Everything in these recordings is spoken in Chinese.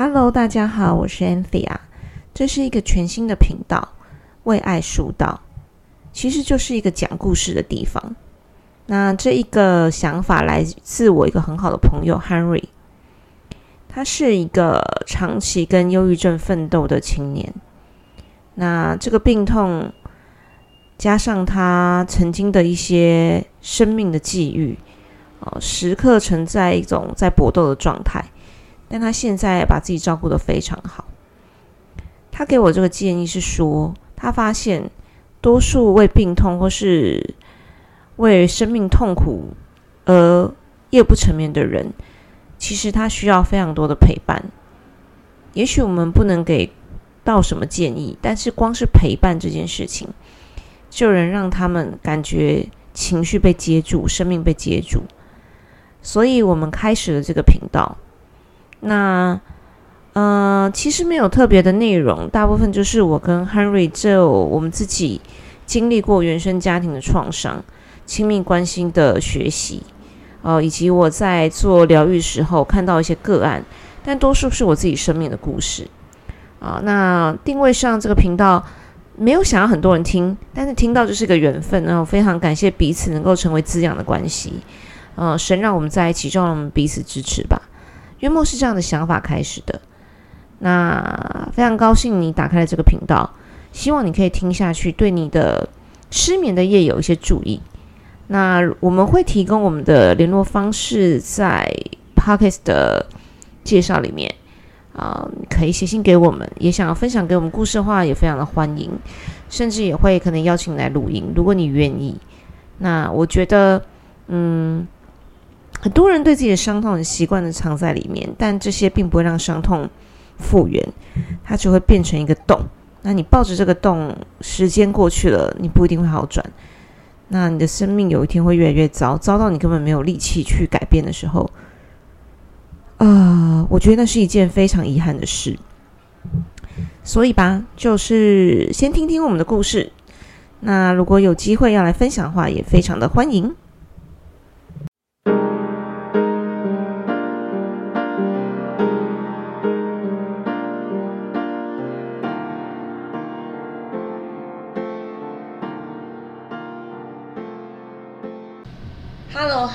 Hello，大家好，我是 Anthea，这是一个全新的频道，为爱书道，其实就是一个讲故事的地方。那这一个想法来自我一个很好的朋友 Henry，他是一个长期跟忧郁症奋斗的青年。那这个病痛加上他曾经的一些生命的际遇，哦，时刻存在一种在搏斗的状态。但他现在把自己照顾的非常好。他给我这个建议是说，他发现多数为病痛或是为生命痛苦而夜不成眠的人，其实他需要非常多的陪伴。也许我们不能给到什么建议，但是光是陪伴这件事情，就能让他们感觉情绪被接住，生命被接住。所以我们开始了这个频道。那，呃，其实没有特别的内容，大部分就是我跟 Henry 这我们自己经历过原生家庭的创伤、亲密关系的学习，呃，以及我在做疗愈时候看到一些个案，但多数是我自己生命的故事。啊，那定位上这个频道没有想要很多人听，但是听到就是个缘分，然后非常感谢彼此能够成为滋养的关系。呃，神让我们在一起，就让我们彼此支持吧。约莫是这样的想法开始的，那非常高兴你打开了这个频道，希望你可以听下去，对你的失眠的夜有一些注意。那我们会提供我们的联络方式在 Pockets 的介绍里面啊，可以写信给我们，也想要分享给我们故事的话，也非常的欢迎，甚至也会可能邀请你来录音，如果你愿意。那我觉得，嗯。很多人对自己的伤痛很习惯的藏在里面，但这些并不会让伤痛复原，它只会变成一个洞。那你抱着这个洞，时间过去了，你不一定会好转。那你的生命有一天会越来越糟，糟到你根本没有力气去改变的时候，啊，我觉得那是一件非常遗憾的事。所以吧，就是先听听我们的故事。那如果有机会要来分享的话，也非常的欢迎。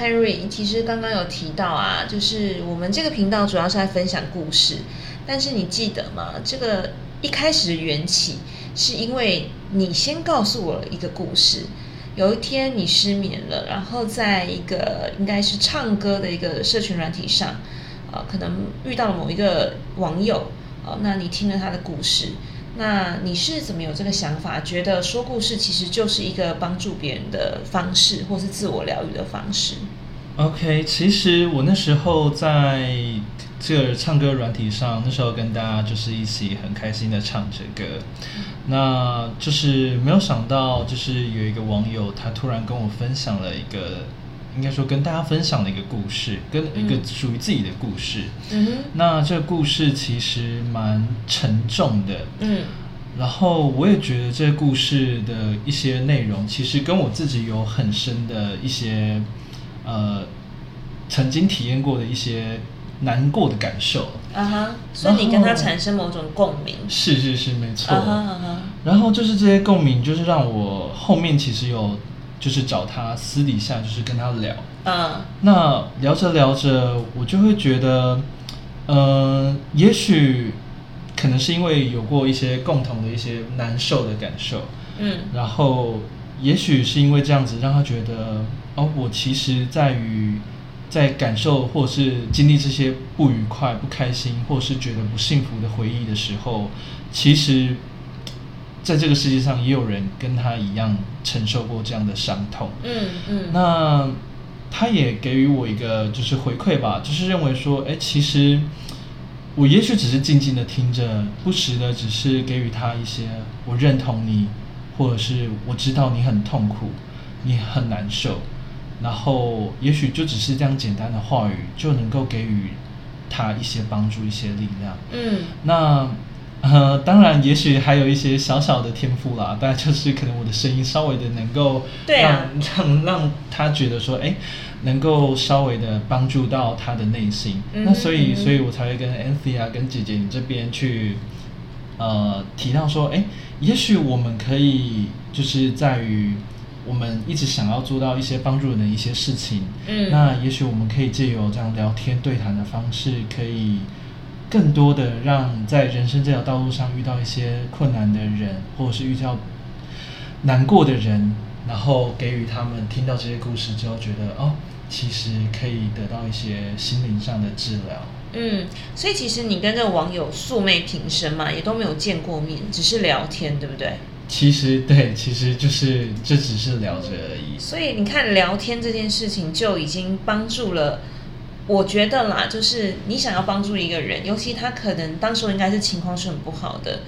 Henry，其实刚刚有提到啊，就是我们这个频道主要是在分享故事，但是你记得吗？这个一开始的缘起是因为你先告诉我一个故事，有一天你失眠了，然后在一个应该是唱歌的一个社群软体上，呃，可能遇到了某一个网友，呃，那你听了他的故事。那你是怎么有这个想法？觉得说故事其实就是一个帮助别人的方式，或是自我疗愈的方式？OK，其实我那时候在这个唱歌软体上，那时候跟大家就是一起很开心的唱着歌，那就是没有想到，就是有一个网友他突然跟我分享了一个。应该说跟大家分享的一个故事，跟一个属于自己的故事。嗯哼，那这个故事其实蛮沉重的。嗯，然后我也觉得这个故事的一些内容，其实跟我自己有很深的一些呃曾经体验过的一些难过的感受。啊哈，所以你跟他产生某种共鸣。是是是，没错。然后就是这些共鸣，就是让我后面其实有。就是找他私底下，就是跟他聊。嗯，那聊着聊着，我就会觉得，呃，也许可能是因为有过一些共同的一些难受的感受。嗯，然后也许是因为这样子，让他觉得，哦，我其实在于在感受或是经历这些不愉快、不开心，或是觉得不幸福的回忆的时候，其实。在这个世界上，也有人跟他一样承受过这样的伤痛。嗯嗯。那他也给予我一个就是回馈吧，就是认为说，哎，其实我也许只是静静的听着，不时的只是给予他一些我认同你，或者是我知道你很痛苦，你很难受，然后也许就只是这样简单的话语，就能够给予他一些帮助，一些力量。嗯。那。呃，当然，也许还有一些小小的天赋啦，大概就是可能我的声音稍微的能够让让让他觉得说，哎，能够稍微的帮助到他的内心。那所以，所以我才会跟 Anthony 啊，跟姐姐你这边去，呃，提到说，哎，也许我们可以就是在于我们一直想要做到一些帮助人的一些事情。嗯，那也许我们可以借由这样聊天对谈的方式，可以。更多的让在人生这条道路上遇到一些困难的人，或者是遇到难过的人，然后给予他们听到这些故事之后，觉得哦，其实可以得到一些心灵上的治疗。嗯，所以其实你跟这个网友素昧平生嘛，也都没有见过面，只是聊天，对不对？其实对，其实就是这只是聊着而已。所以你看，聊天这件事情就已经帮助了。我觉得啦，就是你想要帮助一个人，尤其他可能当时应该是情况是很不好的，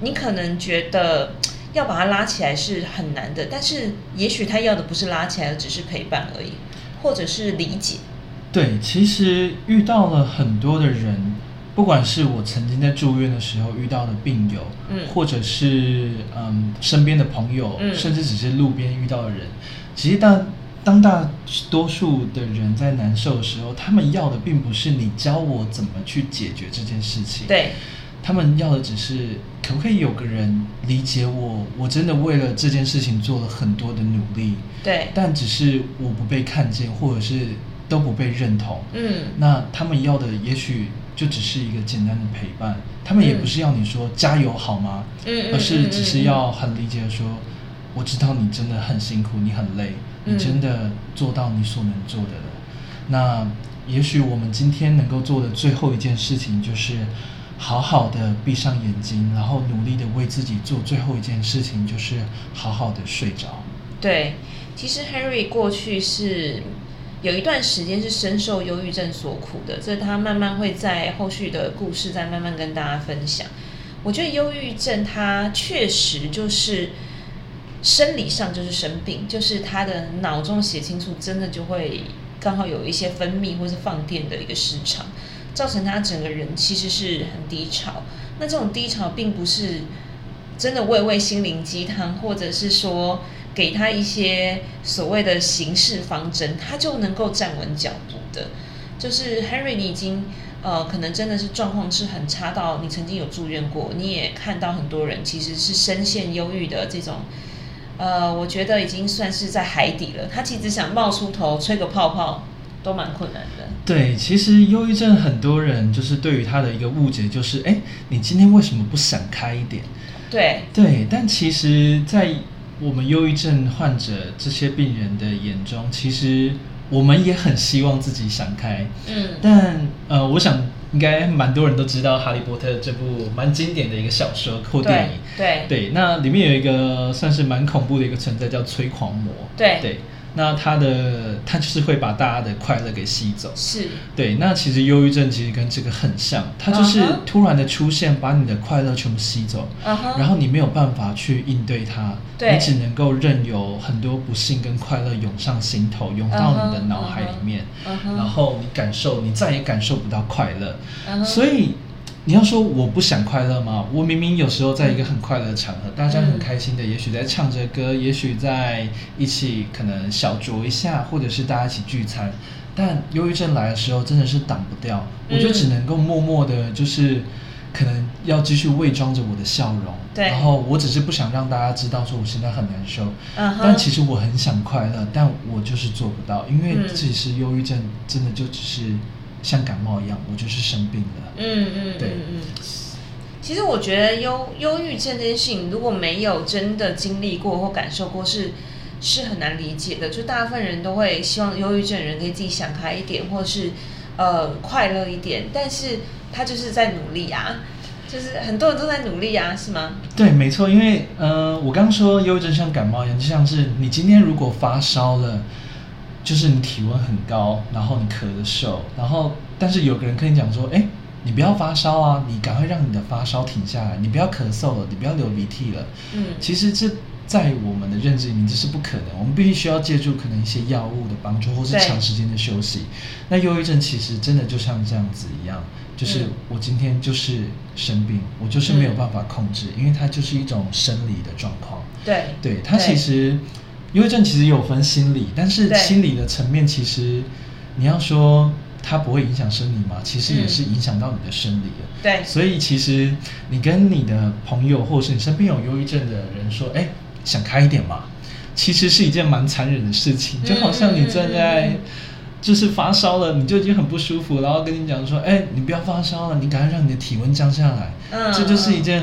你可能觉得要把他拉起来是很难的，但是也许他要的不是拉起来，只是陪伴而已，或者是理解。对，其实遇到了很多的人，不管是我曾经在住院的时候遇到的病友，嗯，或者是嗯身边的朋友，嗯，甚至只是路边遇到的人，其实当。当大多数的人在难受的时候，他们要的并不是你教我怎么去解决这件事情，对，他们要的只是可不可以有个人理解我，我真的为了这件事情做了很多的努力，对，但只是我不被看见，或者是都不被认同，嗯，那他们要的也许就只是一个简单的陪伴，他们也不是要你说加油好吗？嗯，而是只是要很理解的说，我知道你真的很辛苦，你很累。你真的做到你所能做的了，那也许我们今天能够做的最后一件事情，就是好好的闭上眼睛，然后努力的为自己做最后一件事情，就是好好的睡着。对，其实 Henry 过去是有一段时间是深受忧郁症所苦的，这他慢慢会在后续的故事再慢慢跟大家分享。我觉得忧郁症它确实就是。生理上就是生病，就是他的脑中血清素真的就会刚好有一些分泌或是放电的一个失常，造成他整个人其实是很低潮。那这种低潮并不是真的喂喂心灵鸡汤，或者是说给他一些所谓的行事方针，他就能够站稳脚步的。就是 Henry，你已经呃可能真的是状况是很差到你曾经有住院过，你也看到很多人其实是深陷忧郁的这种。呃，我觉得已经算是在海底了。他其实想冒出头吹个泡泡，都蛮困难的。对，其实忧郁症很多人就是对于他的一个误解，就是哎，你今天为什么不闪开一点？对对，但其实，在我们忧郁症患者这些病人的眼中，其实我们也很希望自己闪开。嗯，但呃，我想。应该蛮多人都知道《哈利波特》这部蛮经典的一个小说或电影。对对，那里面有一个算是蛮恐怖的一个存在，叫催狂魔。对对。那他的他就是会把大家的快乐给吸走，是。对。那其实忧郁症其实跟这个很像，它就是突然的出现，把你的快乐全部吸走，然后你没有办法去应对它，你只能够任由很多不幸跟快乐涌上心头，涌到你的脑海里面，然后你感受，你再也感受不到快乐，所以。你要说我不想快乐吗？我明明有时候在一个很快乐的场合，大家很开心的，也许在唱着歌，也许在一起可能小酌一下，或者是大家一起聚餐。但忧郁症来的时候，真的是挡不掉，我就只能够默默的，就是可能要继续伪装着我的笑容。对。然后我只是不想让大家知道说我现在很难受。嗯但其实我很想快乐，但我就是做不到，因为其实忧郁症真的就只是。像感冒一样，我就是生病了。嗯嗯，对嗯。其实我觉得忧忧郁症这件事情，如果没有真的经历过或感受过，是是很难理解的。就大部分人都会希望忧郁症人可以自己想开一点，或是呃快乐一点。但是他就是在努力啊，就是很多人都在努力啊，是吗？对，没错。因为呃，我刚刚说忧郁症像感冒一样，就像是你今天如果发烧了。就是你体温很高，然后你咳的瘦，然后但是有个人跟你讲说，哎，你不要发烧啊，你赶快让你的发烧停下来，你不要咳嗽了，你不要流鼻涕了。嗯，其实这在我们的认知里面这是不可能，我们必须需要借助可能一些药物的帮助，或是长时间的休息。那忧郁症其实真的就像这样子一样，就是我今天就是生病，我就是没有办法控制，因为它就是一种生理的状况。对，对，它其实忧郁症其实有分心理，但是心理的层面其实你要说。它不会影响生理吗？其实也是影响到你的生理了。对，所以其实你跟你的朋友，或者是你身边有忧郁症的人说：“哎，想开一点嘛。”其实是一件蛮残忍的事情，就好像你正在就是发烧了，你就已经很不舒服，然后跟你讲说：“哎，你不要发烧了，你赶快让你的体温降下来。”嗯，这就是一件。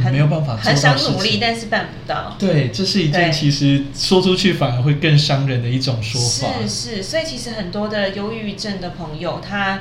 很没有办法做到很想努力，但是办不到。对，这是一件其实说出去反而会更伤人的一种说法。是是，所以其实很多的忧郁症的朋友，他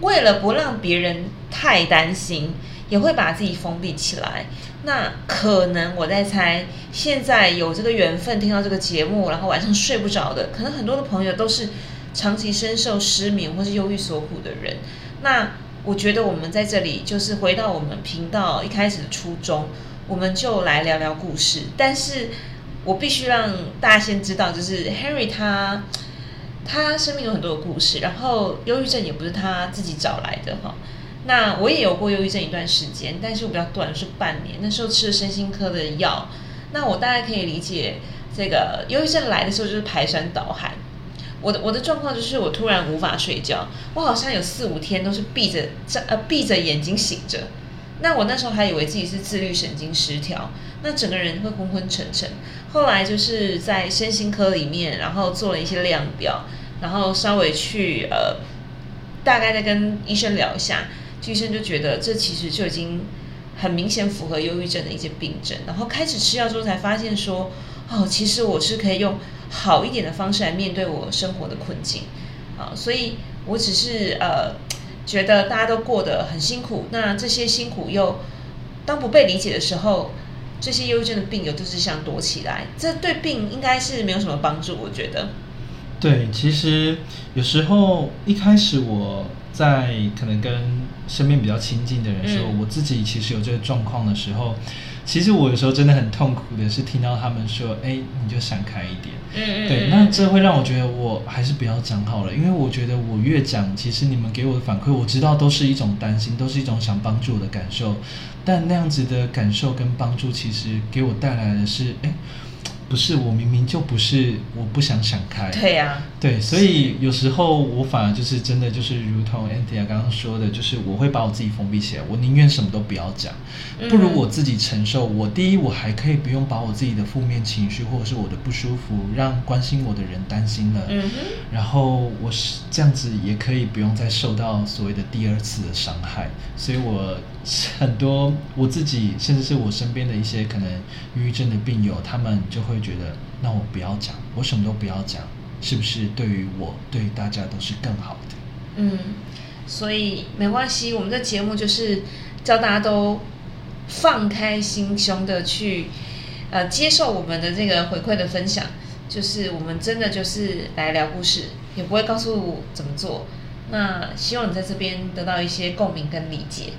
为了不让别人太担心，也会把自己封闭起来。那可能我在猜，现在有这个缘分听到这个节目，然后晚上睡不着的，可能很多的朋友都是长期深受失眠或是忧郁所苦的人。那我觉得我们在这里就是回到我们频道一开始的初衷，我们就来聊聊故事。但是我必须让大家先知道，就是 Henry 他他生命有很多的故事，然后忧郁症也不是他自己找来的哈。那我也有过忧郁症一段时间，但是我比较短，是半年。那时候吃了身心科的药，那我大概可以理解，这个忧郁症来的时候就是排山倒海。我的我的状况就是我突然无法睡觉，我好像有四五天都是闭着睁呃闭着眼睛醒着。那我那时候还以为自己是自律神经失调，那整个人会昏昏沉沉。后来就是在身心科里面，然后做了一些量表，然后稍微去呃大概再跟医生聊一下，医生就觉得这其实就已经很明显符合忧郁症的一些病症。然后开始吃药之后才发现说，哦，其实我是可以用。好一点的方式来面对我生活的困境，啊，所以我只是呃觉得大家都过得很辛苦，那这些辛苦又当不被理解的时候，这些忧郁症的病友都是想躲起来，这对病应该是没有什么帮助，我觉得。对，其实有时候一开始我在可能跟身边比较亲近的人说，我自己其实有这个状况的时候。其实我有时候真的很痛苦的是听到他们说，哎，你就闪开一点。嗯嗯。对，那这会让我觉得我还是不要讲好了，因为我觉得我越讲，其实你们给我的反馈，我知道都是一种担心，都是一种想帮助我的感受，但那样子的感受跟帮助，其实给我带来的是，哎。不是我明明就不是我不想想开，对呀，对，所以有时候我反而就是真的就是如同 Anthea 刚刚说的，就是我会把我自己封闭起来，我宁愿什么都不要讲，不如我自己承受。我第一，我还可以不用把我自己的负面情绪或者是我的不舒服让关心我的人担心了，嗯然后我是这样子也可以不用再受到所谓的第二次的伤害，所以我很多我自己甚至是我身边的一些可能抑郁症的病友，他们就会。觉得那我不要讲，我什么都不要讲，是不是对于我对大家都是更好的？嗯，所以没关系，我们的节目就是叫大家都放开心胸的去呃接受我们的这个回馈的分享，就是我们真的就是来聊故事，也不会告诉怎么做。那希望你在这边得到一些共鸣跟理解。